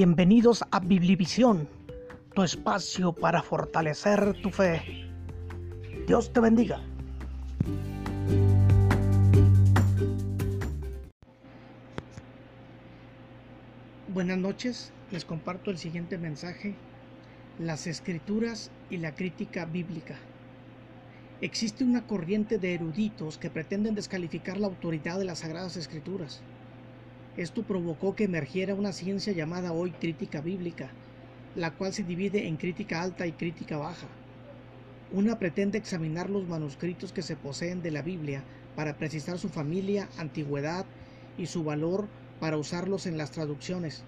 Bienvenidos a Biblivisión, tu espacio para fortalecer tu fe. Dios te bendiga. Buenas noches, les comparto el siguiente mensaje, las escrituras y la crítica bíblica. Existe una corriente de eruditos que pretenden descalificar la autoridad de las Sagradas Escrituras esto provocó que emergiera una ciencia llamada hoy crítica bíblica, la cual se divide en crítica alta y crítica baja. Una pretende examinar los manuscritos que se poseen de la Biblia para precisar su familia, antigüedad y su valor para usarlos en las traducciones.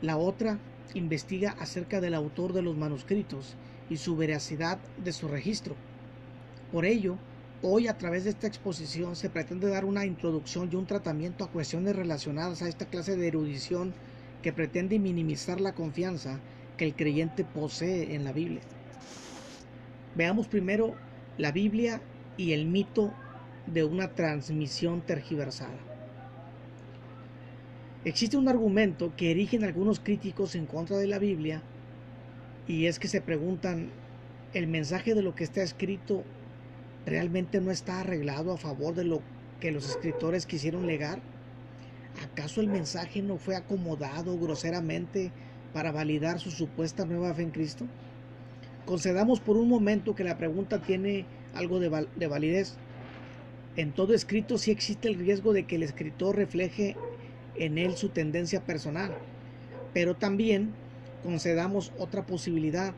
La otra investiga acerca del autor de los manuscritos y su veracidad de su registro. Por ello, Hoy a través de esta exposición se pretende dar una introducción y un tratamiento a cuestiones relacionadas a esta clase de erudición que pretende minimizar la confianza que el creyente posee en la Biblia. Veamos primero la Biblia y el mito de una transmisión tergiversada. Existe un argumento que erigen algunos críticos en contra de la Biblia y es que se preguntan, ¿el mensaje de lo que está escrito realmente no está arreglado a favor de lo que los escritores quisieron legar? ¿Acaso el mensaje no fue acomodado groseramente para validar su supuesta nueva fe en Cristo? Concedamos por un momento que la pregunta tiene algo de, de validez. En todo escrito sí existe el riesgo de que el escritor refleje en él su tendencia personal, pero también concedamos otra posibilidad,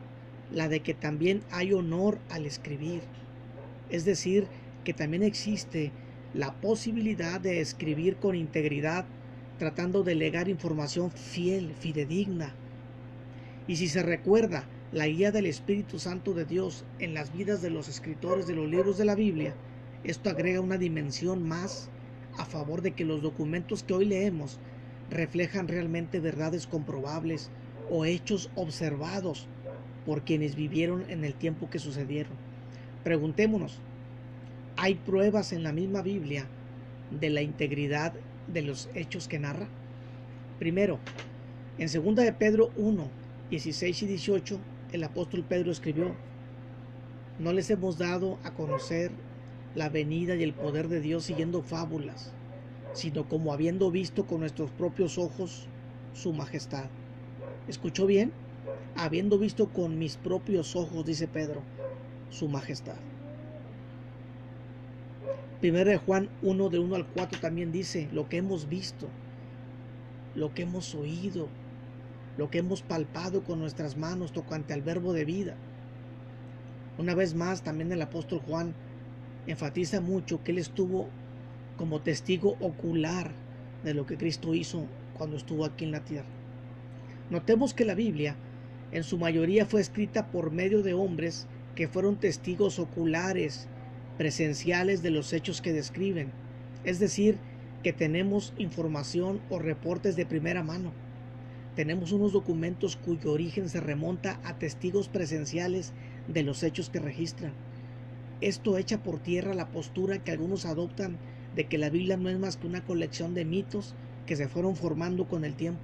la de que también hay honor al escribir. Es decir, que también existe la posibilidad de escribir con integridad, tratando de legar información fiel, fidedigna. Y si se recuerda la guía del Espíritu Santo de Dios en las vidas de los escritores de los libros de la Biblia, esto agrega una dimensión más a favor de que los documentos que hoy leemos reflejan realmente verdades comprobables o hechos observados por quienes vivieron en el tiempo que sucedieron. Preguntémonos, ¿hay pruebas en la misma Biblia de la integridad de los hechos que narra? Primero, en 2 de Pedro 1, 16 y 18, el apóstol Pedro escribió, no les hemos dado a conocer la venida y el poder de Dios siguiendo fábulas, sino como habiendo visto con nuestros propios ojos su majestad. ¿Escuchó bien? Habiendo visto con mis propios ojos, dice Pedro, su majestad. Primero de Juan 1 de 1 al 4 también dice lo que hemos visto, lo que hemos oído, lo que hemos palpado con nuestras manos tocante al verbo de vida. Una vez más, también el apóstol Juan enfatiza mucho que él estuvo como testigo ocular de lo que Cristo hizo cuando estuvo aquí en la tierra. Notemos que la Biblia en su mayoría fue escrita por medio de hombres que fueron testigos oculares, presenciales de los hechos que describen, es decir, que tenemos información o reportes de primera mano. Tenemos unos documentos cuyo origen se remonta a testigos presenciales de los hechos que registran. Esto echa por tierra la postura que algunos adoptan de que la Biblia no es más que una colección de mitos que se fueron formando con el tiempo.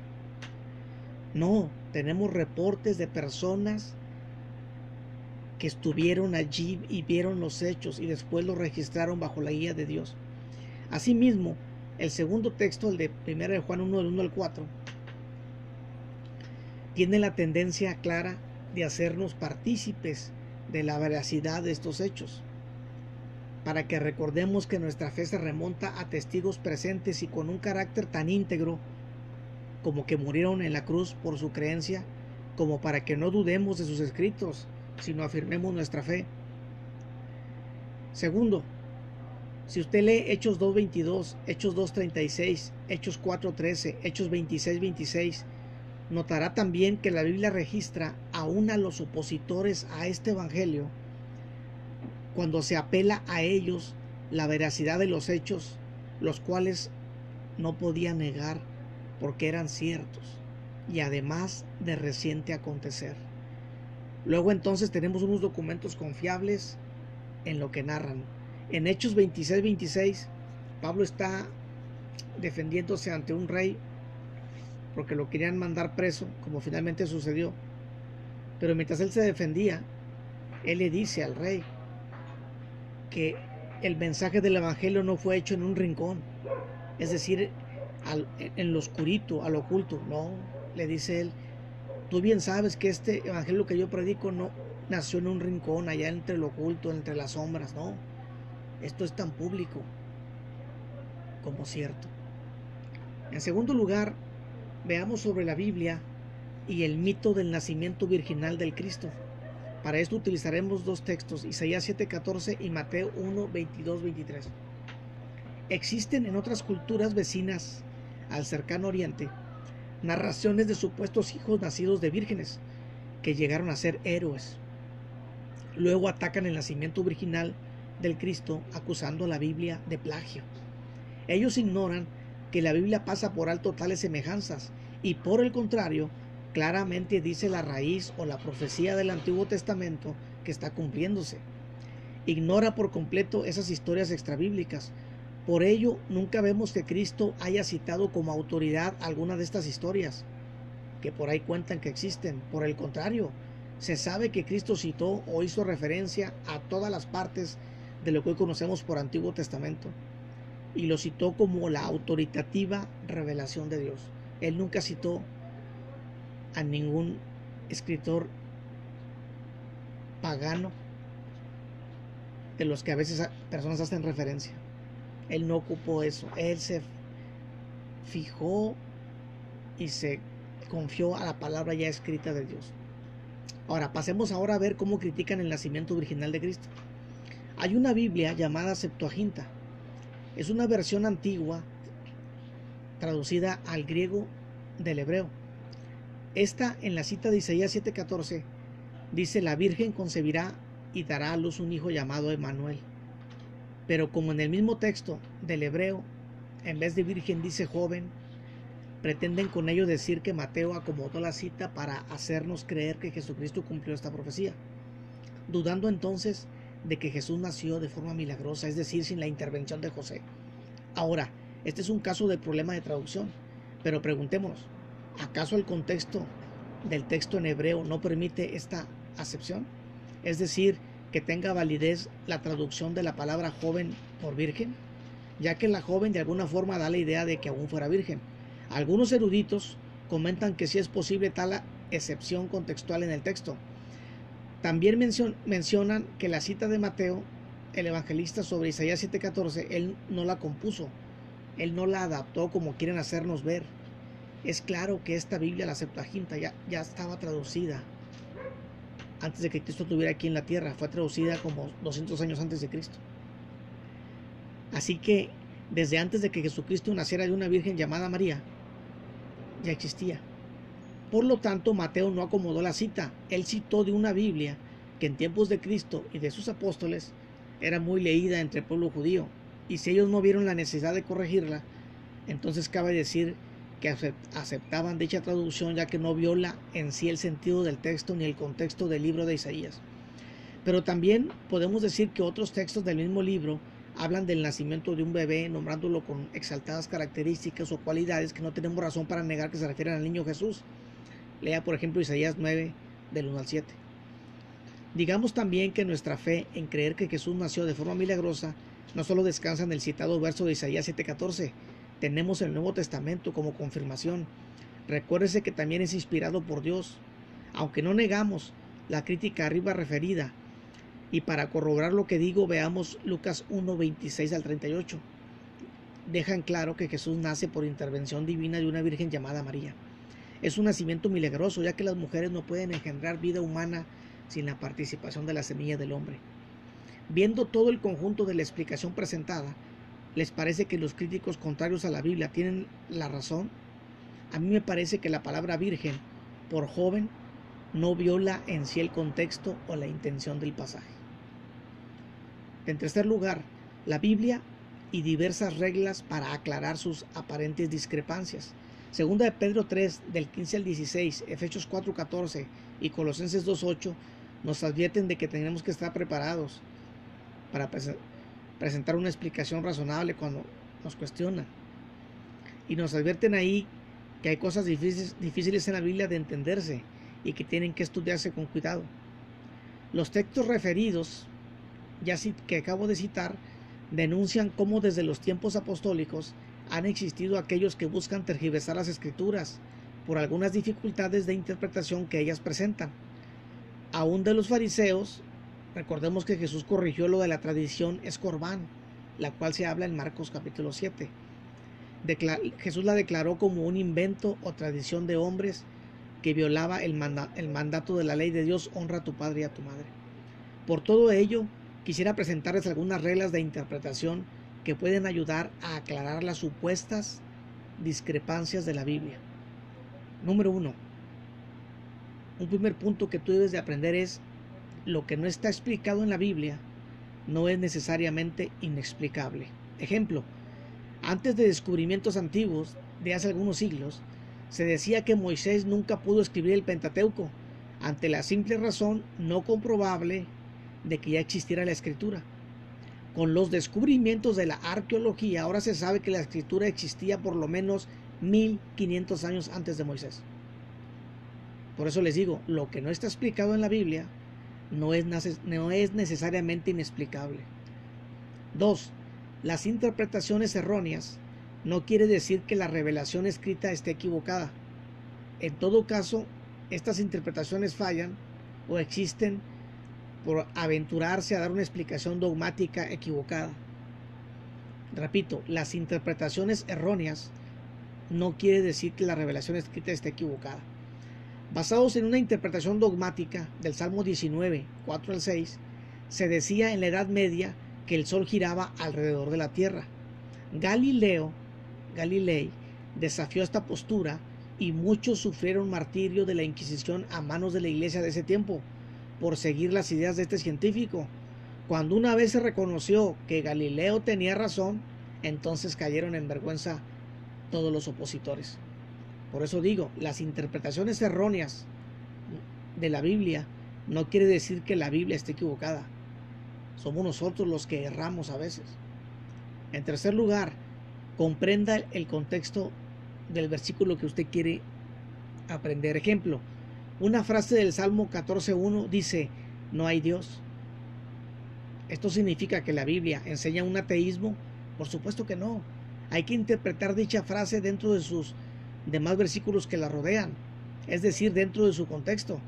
No, tenemos reportes de personas que estuvieron allí y vieron los hechos y después los registraron bajo la guía de Dios. Asimismo, el segundo texto, el de 1 de Juan 1 del 1 al 4, tiene la tendencia clara de hacernos partícipes de la veracidad de estos hechos, para que recordemos que nuestra fe se remonta a testigos presentes y con un carácter tan íntegro como que murieron en la cruz por su creencia, como para que no dudemos de sus escritos sino afirmemos nuestra fe. Segundo, si usted lee Hechos 2.22, Hechos 2.36, Hechos 4.13, Hechos 26.26, notará también que la Biblia registra aún a los opositores a este Evangelio cuando se apela a ellos la veracidad de los hechos, los cuales no podía negar porque eran ciertos y además de reciente acontecer. Luego entonces tenemos unos documentos confiables en lo que narran. En Hechos 26-26, Pablo está defendiéndose ante un rey porque lo querían mandar preso, como finalmente sucedió. Pero mientras él se defendía, él le dice al rey que el mensaje del Evangelio no fue hecho en un rincón, es decir, en lo oscurito, al oculto, no, le dice él, tú bien sabes que este Evangelio que yo predico no nació en un rincón, allá entre lo oculto, entre las sombras, no, esto es tan público como cierto. En segundo lugar, veamos sobre la Biblia y el mito del nacimiento virginal del Cristo. Para esto utilizaremos dos textos, Isaías 7:14 y Mateo 1, 23. Existen en otras culturas vecinas al cercano oriente narraciones de supuestos hijos nacidos de vírgenes que llegaron a ser héroes. Luego atacan el nacimiento virginal del Cristo acusando a la Biblia de plagio. Ellos ignoran que la Biblia pasa por alto tales semejanzas y por el contrario, claramente dice la raíz o la profecía del Antiguo Testamento que está cumpliéndose. Ignora por completo esas historias extrabíblicas. Por ello, nunca vemos que Cristo haya citado como autoridad alguna de estas historias, que por ahí cuentan que existen. Por el contrario, se sabe que Cristo citó o hizo referencia a todas las partes de lo que hoy conocemos por Antiguo Testamento y lo citó como la autoritativa revelación de Dios. Él nunca citó a ningún escritor pagano de los que a veces personas hacen referencia. Él no ocupó eso. Él se fijó y se confió a la palabra ya escrita de Dios. Ahora, pasemos ahora a ver cómo critican el nacimiento original de Cristo. Hay una Biblia llamada Septuaginta. Es una versión antigua traducida al griego del hebreo. Esta en la cita de Isaías 7:14 dice, la Virgen concebirá y dará a luz un hijo llamado Emanuel. Pero como en el mismo texto del hebreo, en vez de virgen dice joven, pretenden con ello decir que Mateo acomodó la cita para hacernos creer que Jesucristo cumplió esta profecía, dudando entonces de que Jesús nació de forma milagrosa, es decir, sin la intervención de José. Ahora, este es un caso de problema de traducción, pero preguntémonos, ¿acaso el contexto del texto en hebreo no permite esta acepción? Es decir, que tenga validez la traducción de la palabra joven por virgen, ya que la joven de alguna forma da la idea de que aún fuera virgen. Algunos eruditos comentan que sí es posible tal excepción contextual en el texto, también mencionan que la cita de Mateo, el evangelista sobre Isaías 7:14, él no la compuso, él no la adaptó como quieren hacernos ver. Es claro que esta Biblia, la Septuaginta, ya, ya estaba traducida antes de que Cristo estuviera aquí en la tierra, fue traducida como 200 años antes de Cristo. Así que desde antes de que Jesucristo naciera de una virgen llamada María, ya existía. Por lo tanto, Mateo no acomodó la cita. Él citó de una Biblia que en tiempos de Cristo y de sus apóstoles era muy leída entre el pueblo judío. Y si ellos no vieron la necesidad de corregirla, entonces cabe decir que aceptaban dicha traducción ya que no viola en sí el sentido del texto ni el contexto del libro de Isaías. Pero también podemos decir que otros textos del mismo libro hablan del nacimiento de un bebé, nombrándolo con exaltadas características o cualidades que no tenemos razón para negar que se refieren al niño Jesús. Lea por ejemplo Isaías 9 del 1 al 7. Digamos también que nuestra fe en creer que Jesús nació de forma milagrosa no solo descansa en el citado verso de Isaías 7:14, tenemos el Nuevo Testamento como confirmación. Recuérdese que también es inspirado por Dios, aunque no negamos la crítica arriba referida. Y para corroborar lo que digo, veamos Lucas 1, 26 al 38. Dejan claro que Jesús nace por intervención divina de una virgen llamada María. Es un nacimiento milagroso, ya que las mujeres no pueden engendrar vida humana sin la participación de la semilla del hombre. Viendo todo el conjunto de la explicación presentada, ¿les parece que los críticos contrarios a la Biblia tienen la razón? A mí me parece que la palabra virgen, por joven, no viola en sí el contexto o la intención del pasaje. En tercer lugar, la Biblia y diversas reglas para aclarar sus aparentes discrepancias. Segunda de Pedro 3, del 15 al 16, Efesios 4, 14 y Colosenses 2, 8 nos advierten de que tenemos que estar preparados para presentar una explicación razonable cuando nos cuestionan. Y nos advierten ahí que hay cosas difíciles, difíciles en la Biblia de entenderse y que tienen que estudiarse con cuidado. Los textos referidos, ya que acabo de citar, denuncian cómo desde los tiempos apostólicos han existido aquellos que buscan tergiversar las escrituras por algunas dificultades de interpretación que ellas presentan. Aún de los fariseos, recordemos que Jesús corrigió lo de la tradición escorbán, la cual se habla en Marcos capítulo 7. Jesús la declaró como un invento o tradición de hombres que violaba el, el mandato de la ley de Dios, honra a tu padre y a tu madre. Por todo ello, quisiera presentarles algunas reglas de interpretación que pueden ayudar a aclarar las supuestas discrepancias de la Biblia. Número uno, un primer punto que tú debes de aprender es lo que no está explicado en la Biblia no es necesariamente inexplicable. Ejemplo, antes de descubrimientos antiguos de hace algunos siglos, se decía que Moisés nunca pudo escribir el Pentateuco, ante la simple razón no comprobable de que ya existiera la escritura. Con los descubrimientos de la arqueología, ahora se sabe que la escritura existía por lo menos 1500 años antes de Moisés. Por eso les digo, lo que no está explicado en la Biblia no es, no es necesariamente inexplicable. 2. Las interpretaciones erróneas no quiere decir que la revelación escrita esté equivocada. En todo caso, estas interpretaciones fallan o existen por aventurarse a dar una explicación dogmática equivocada. Repito, las interpretaciones erróneas no quiere decir que la revelación escrita esté equivocada. Basados en una interpretación dogmática del Salmo 19, 4 al 6, se decía en la Edad Media que el Sol giraba alrededor de la Tierra. Galileo, Galilei, desafió esta postura y muchos sufrieron martirio de la Inquisición a manos de la Iglesia de ese tiempo por seguir las ideas de este científico. Cuando una vez se reconoció que Galileo tenía razón, entonces cayeron en vergüenza todos los opositores. Por eso digo, las interpretaciones erróneas de la Biblia no quiere decir que la Biblia esté equivocada. Somos nosotros los que erramos a veces. En tercer lugar, comprenda el contexto del versículo que usted quiere aprender. Ejemplo, una frase del Salmo 14.1 dice, no hay Dios. ¿Esto significa que la Biblia enseña un ateísmo? Por supuesto que no. Hay que interpretar dicha frase dentro de sus demás versículos que la rodean, es decir, dentro de su contexto.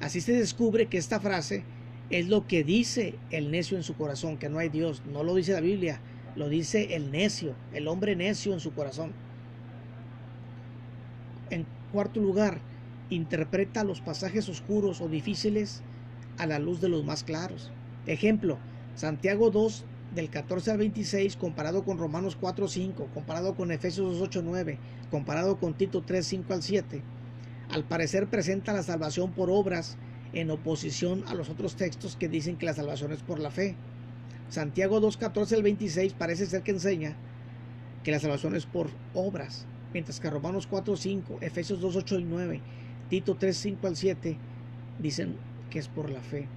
Así se descubre que esta frase es lo que dice el necio en su corazón, que no hay Dios. No lo dice la Biblia, lo dice el necio, el hombre necio en su corazón. En cuarto lugar, interpreta los pasajes oscuros o difíciles a la luz de los más claros. Ejemplo, Santiago 2 del 14 al 26 comparado con Romanos 4, 5, comparado con Efesios 2, 8, 9, comparado con Tito 3, 5 al 7, al parecer presenta la salvación por obras en oposición a los otros textos que dicen que la salvación es por la fe. Santiago 2, 14 al 26 parece ser que enseña que la salvación es por obras, mientras que Romanos 4, 5, Efesios 2, 8 y 9, Tito 3, 5 al 7 dicen que es por la fe.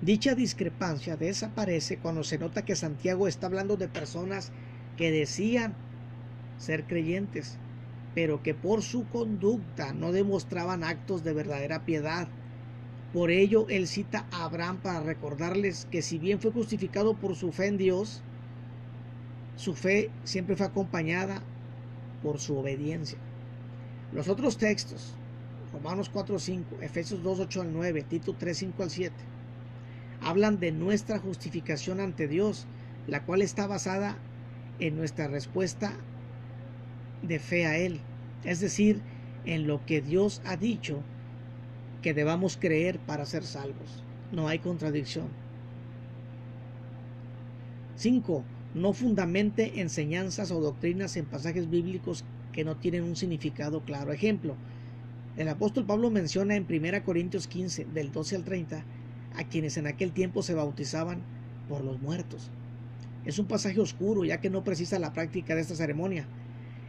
Dicha discrepancia desaparece cuando se nota que Santiago está hablando de personas que decían ser creyentes, pero que por su conducta no demostraban actos de verdadera piedad. Por ello, él cita a Abraham para recordarles que si bien fue justificado por su fe en Dios, su fe siempre fue acompañada por su obediencia. Los otros textos, Romanos 4, 5, Efesios 2, 8 al 9, Tito 3, 5 al 7, hablan de nuestra justificación ante Dios, la cual está basada en nuestra respuesta de fe a Él, es decir, en lo que Dios ha dicho que debamos creer para ser salvos. No hay contradicción. 5. No fundamente enseñanzas o doctrinas en pasajes bíblicos que no tienen un significado claro. Ejemplo, el apóstol Pablo menciona en 1 Corintios 15, del 12 al 30, a quienes en aquel tiempo se bautizaban por los muertos. Es un pasaje oscuro ya que no precisa la práctica de esta ceremonia.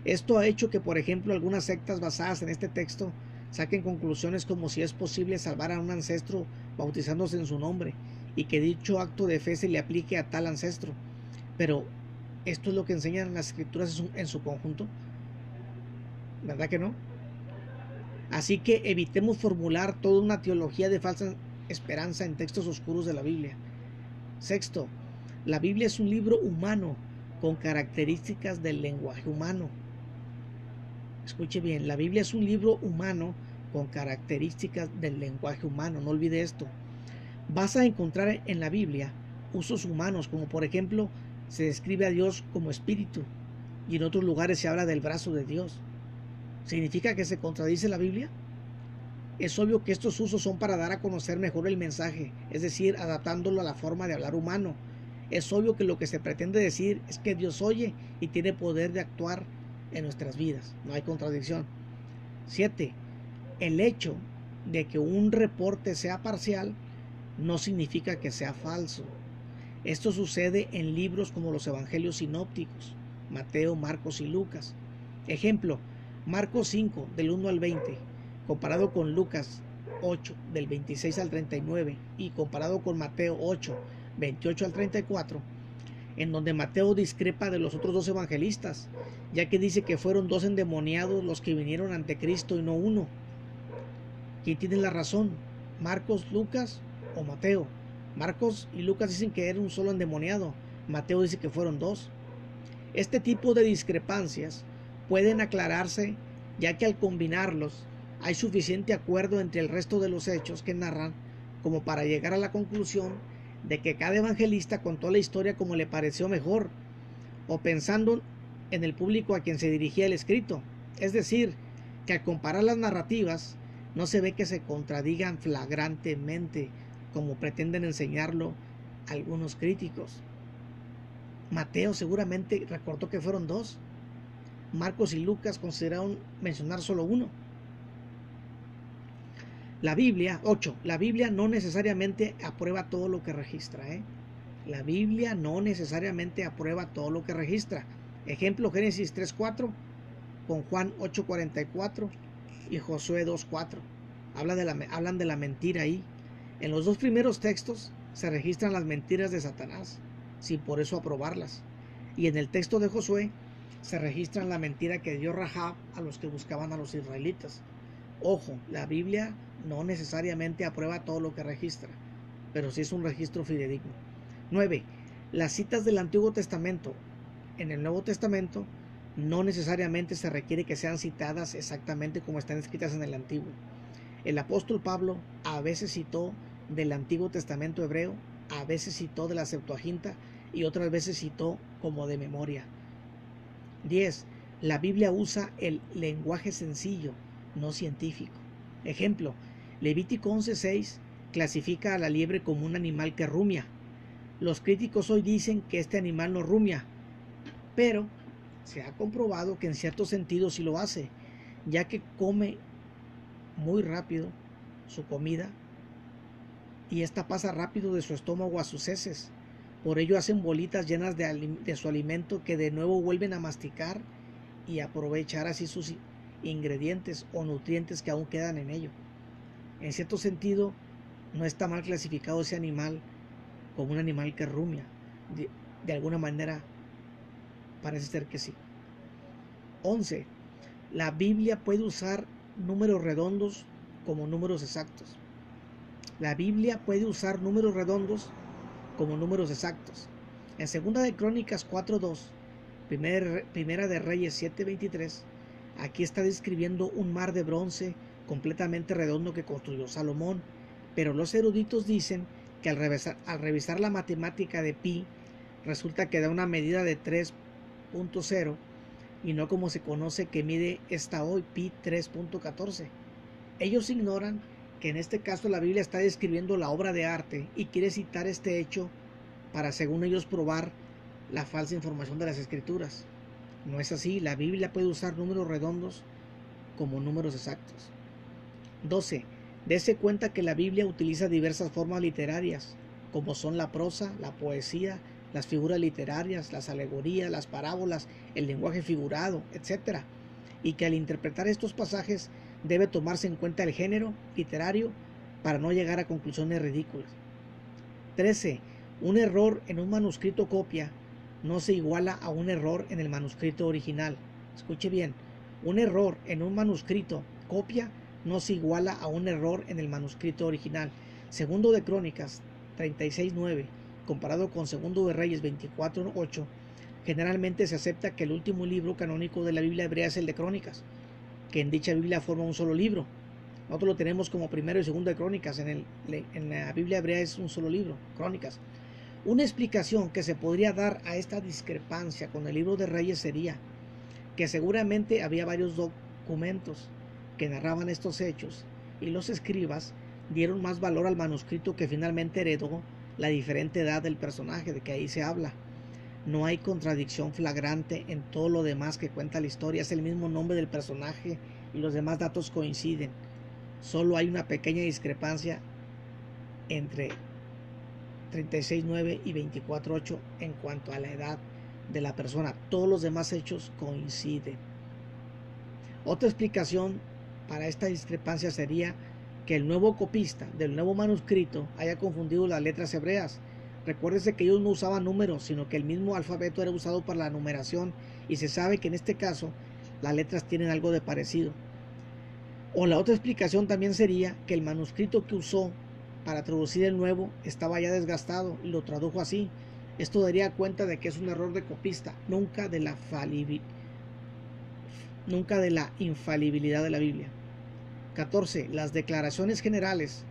Esto ha hecho que, por ejemplo, algunas sectas basadas en este texto saquen conclusiones como si es posible salvar a un ancestro bautizándose en su nombre y que dicho acto de fe se le aplique a tal ancestro. Pero, ¿esto es lo que enseñan las escrituras en su conjunto? ¿Verdad que no? Así que evitemos formular toda una teología de falsa esperanza en textos oscuros de la Biblia. Sexto, la Biblia es un libro humano con características del lenguaje humano. Escuche bien, la Biblia es un libro humano con características del lenguaje humano, no olvide esto. Vas a encontrar en la Biblia usos humanos, como por ejemplo se describe a Dios como espíritu y en otros lugares se habla del brazo de Dios. ¿Significa que se contradice la Biblia? Es obvio que estos usos son para dar a conocer mejor el mensaje, es decir, adaptándolo a la forma de hablar humano. Es obvio que lo que se pretende decir es que Dios oye y tiene poder de actuar en nuestras vidas. No hay contradicción. 7. El hecho de que un reporte sea parcial no significa que sea falso. Esto sucede en libros como los Evangelios sinópticos, Mateo, Marcos y Lucas. Ejemplo, Marcos 5 del 1 al 20, comparado con Lucas 8 del 26 al 39 y comparado con Mateo 8 28 al 34, en donde Mateo discrepa de los otros dos evangelistas, ya que dice que fueron dos endemoniados los que vinieron ante Cristo y no uno. ¿Quién tiene la razón? ¿Marcos, Lucas o Mateo? Marcos y Lucas dicen que era un solo endemoniado, Mateo dice que fueron dos. Este tipo de discrepancias pueden aclararse ya que al combinarlos hay suficiente acuerdo entre el resto de los hechos que narran como para llegar a la conclusión de que cada evangelista contó la historia como le pareció mejor o pensando en el público a quien se dirigía el escrito. Es decir, que al comparar las narrativas no se ve que se contradigan flagrantemente como pretenden enseñarlo algunos críticos. Mateo seguramente recordó que fueron dos. Marcos y Lucas consideraron mencionar solo uno. La Biblia, 8. La Biblia no necesariamente aprueba todo lo que registra. ¿eh? La Biblia no necesariamente aprueba todo lo que registra. Ejemplo, Génesis 3.4 con Juan 8.44 y Josué 2.4. Habla de la, hablan de la mentira ahí. En los dos primeros textos se registran las mentiras de Satanás, sin por eso aprobarlas. Y en el texto de Josué se registra la mentira que dio Rahab a los que buscaban a los israelitas. Ojo, la Biblia no necesariamente aprueba todo lo que registra, pero sí es un registro fidedigno. 9. Las citas del Antiguo Testamento en el Nuevo Testamento no necesariamente se requiere que sean citadas exactamente como están escritas en el Antiguo. El apóstol Pablo a veces citó del Antiguo Testamento hebreo, a veces citó de la Septuaginta y otras veces citó como de memoria. 10. La Biblia usa el lenguaje sencillo, no científico. Ejemplo, Levítico 11.6 clasifica a la liebre como un animal que rumia. Los críticos hoy dicen que este animal no rumia, pero se ha comprobado que en cierto sentido sí lo hace, ya que come muy rápido su comida y esta pasa rápido de su estómago a sus heces. Por ello hacen bolitas llenas de, su alimento que de nuevo vuelven a masticar y aprovechar así sus ingredientes o nutrientes que aún quedan en ello. En cierto sentido, no está mal clasificado ese animal como un animal que rumia. De, de alguna manera, parece ser que sí. 11. La Biblia puede usar números redondos como números exactos. La Biblia puede usar números redondos como números exactos. En segunda de Crónicas 4.2, primera, primera de Reyes 7.23, aquí está describiendo un mar de bronce completamente redondo que construyó Salomón, pero los eruditos dicen que al revisar, al revisar la matemática de pi, resulta que da una medida de 3.0 y no como se conoce que mide esta hoy, pi 3.14. Ellos ignoran que en este caso la Biblia está describiendo la obra de arte y quiere citar este hecho para, según ellos, probar la falsa información de las escrituras. No es así, la Biblia puede usar números redondos como números exactos. 12. Dese cuenta que la Biblia utiliza diversas formas literarias, como son la prosa, la poesía, las figuras literarias, las alegorías, las parábolas, el lenguaje figurado, etc. Y que al interpretar estos pasajes debe tomarse en cuenta el género literario para no llegar a conclusiones ridículas. 13. Un error en un manuscrito copia no se iguala a un error en el manuscrito original. Escuche bien, un error en un manuscrito copia no se iguala a un error en el manuscrito original. Segundo de Crónicas 36.9, comparado con Segundo de Reyes 24.8, generalmente se acepta que el último libro canónico de la Biblia hebrea es el de Crónicas, que en dicha Biblia forma un solo libro. Nosotros lo tenemos como primero y segundo de Crónicas, en, en la Biblia hebrea es un solo libro, Crónicas. Una explicación que se podría dar a esta discrepancia con el libro de Reyes sería que seguramente había varios documentos que narraban estos hechos y los escribas dieron más valor al manuscrito que finalmente heredó la diferente edad del personaje de que ahí se habla. No hay contradicción flagrante en todo lo demás que cuenta la historia, es el mismo nombre del personaje y los demás datos coinciden. Solo hay una pequeña discrepancia entre 36.9 y 24.8 en cuanto a la edad de la persona. Todos los demás hechos coinciden. Otra explicación para esta discrepancia sería que el nuevo copista del nuevo manuscrito haya confundido las letras hebreas. Recuérdese que ellos no usaban números, sino que el mismo alfabeto era usado para la numeración y se sabe que en este caso las letras tienen algo de parecido. O la otra explicación también sería que el manuscrito que usó para traducir el nuevo estaba ya desgastado y lo tradujo así. Esto daría cuenta de que es un error de copista, nunca de la nunca de la infalibilidad de la Biblia. 14. Las declaraciones generales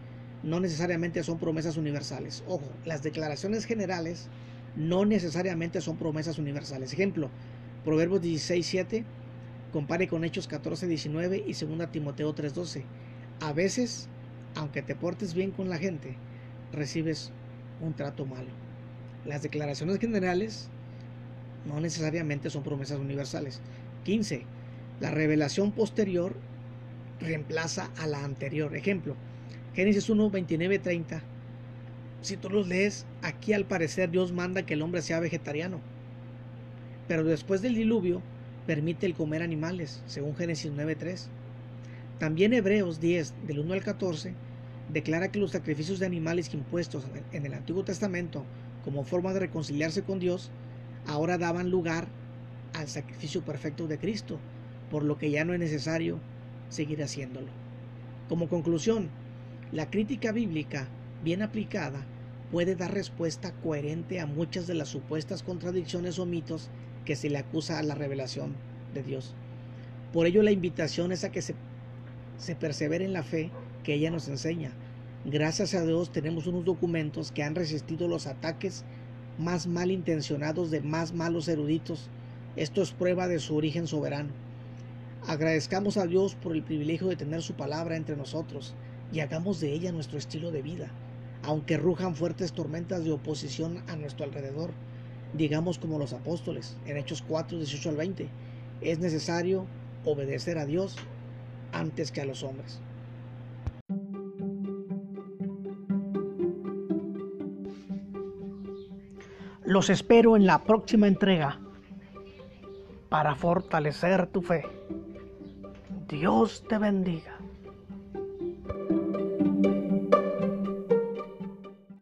no necesariamente son promesas universales. Ojo, las declaraciones generales no necesariamente son promesas universales. Ejemplo, Proverbios 16, 7, compare con Hechos 14, 19 y 2 Timoteo 3, 12. A veces, aunque te portes bien con la gente, recibes un trato malo. Las declaraciones generales no necesariamente son promesas universales. 15. La revelación posterior reemplaza a la anterior. Ejemplo, Génesis 1, 29, 30. Si tú los lees, aquí al parecer Dios manda que el hombre sea vegetariano. Pero después del diluvio, permite el comer animales, según Génesis 9, 3. También Hebreos 10, del 1 al 14, declara que los sacrificios de animales impuestos en el Antiguo Testamento como forma de reconciliarse con Dios, ahora daban lugar al sacrificio perfecto de Cristo, por lo que ya no es necesario seguir haciéndolo. Como conclusión, la crítica bíblica, bien aplicada, puede dar respuesta coherente a muchas de las supuestas contradicciones o mitos que se le acusa a la revelación de Dios. Por ello la invitación es a que se, se persevere en la fe que ella nos enseña. Gracias a Dios tenemos unos documentos que han resistido los ataques más malintencionados de más malos eruditos. Esto es prueba de su origen soberano. Agradezcamos a Dios por el privilegio de tener su palabra entre nosotros y hagamos de ella nuestro estilo de vida, aunque rujan fuertes tormentas de oposición a nuestro alrededor. Digamos como los apóstoles en Hechos 4, 18 al 20, es necesario obedecer a Dios antes que a los hombres. Los espero en la próxima entrega para fortalecer tu fe. Dios te bendiga.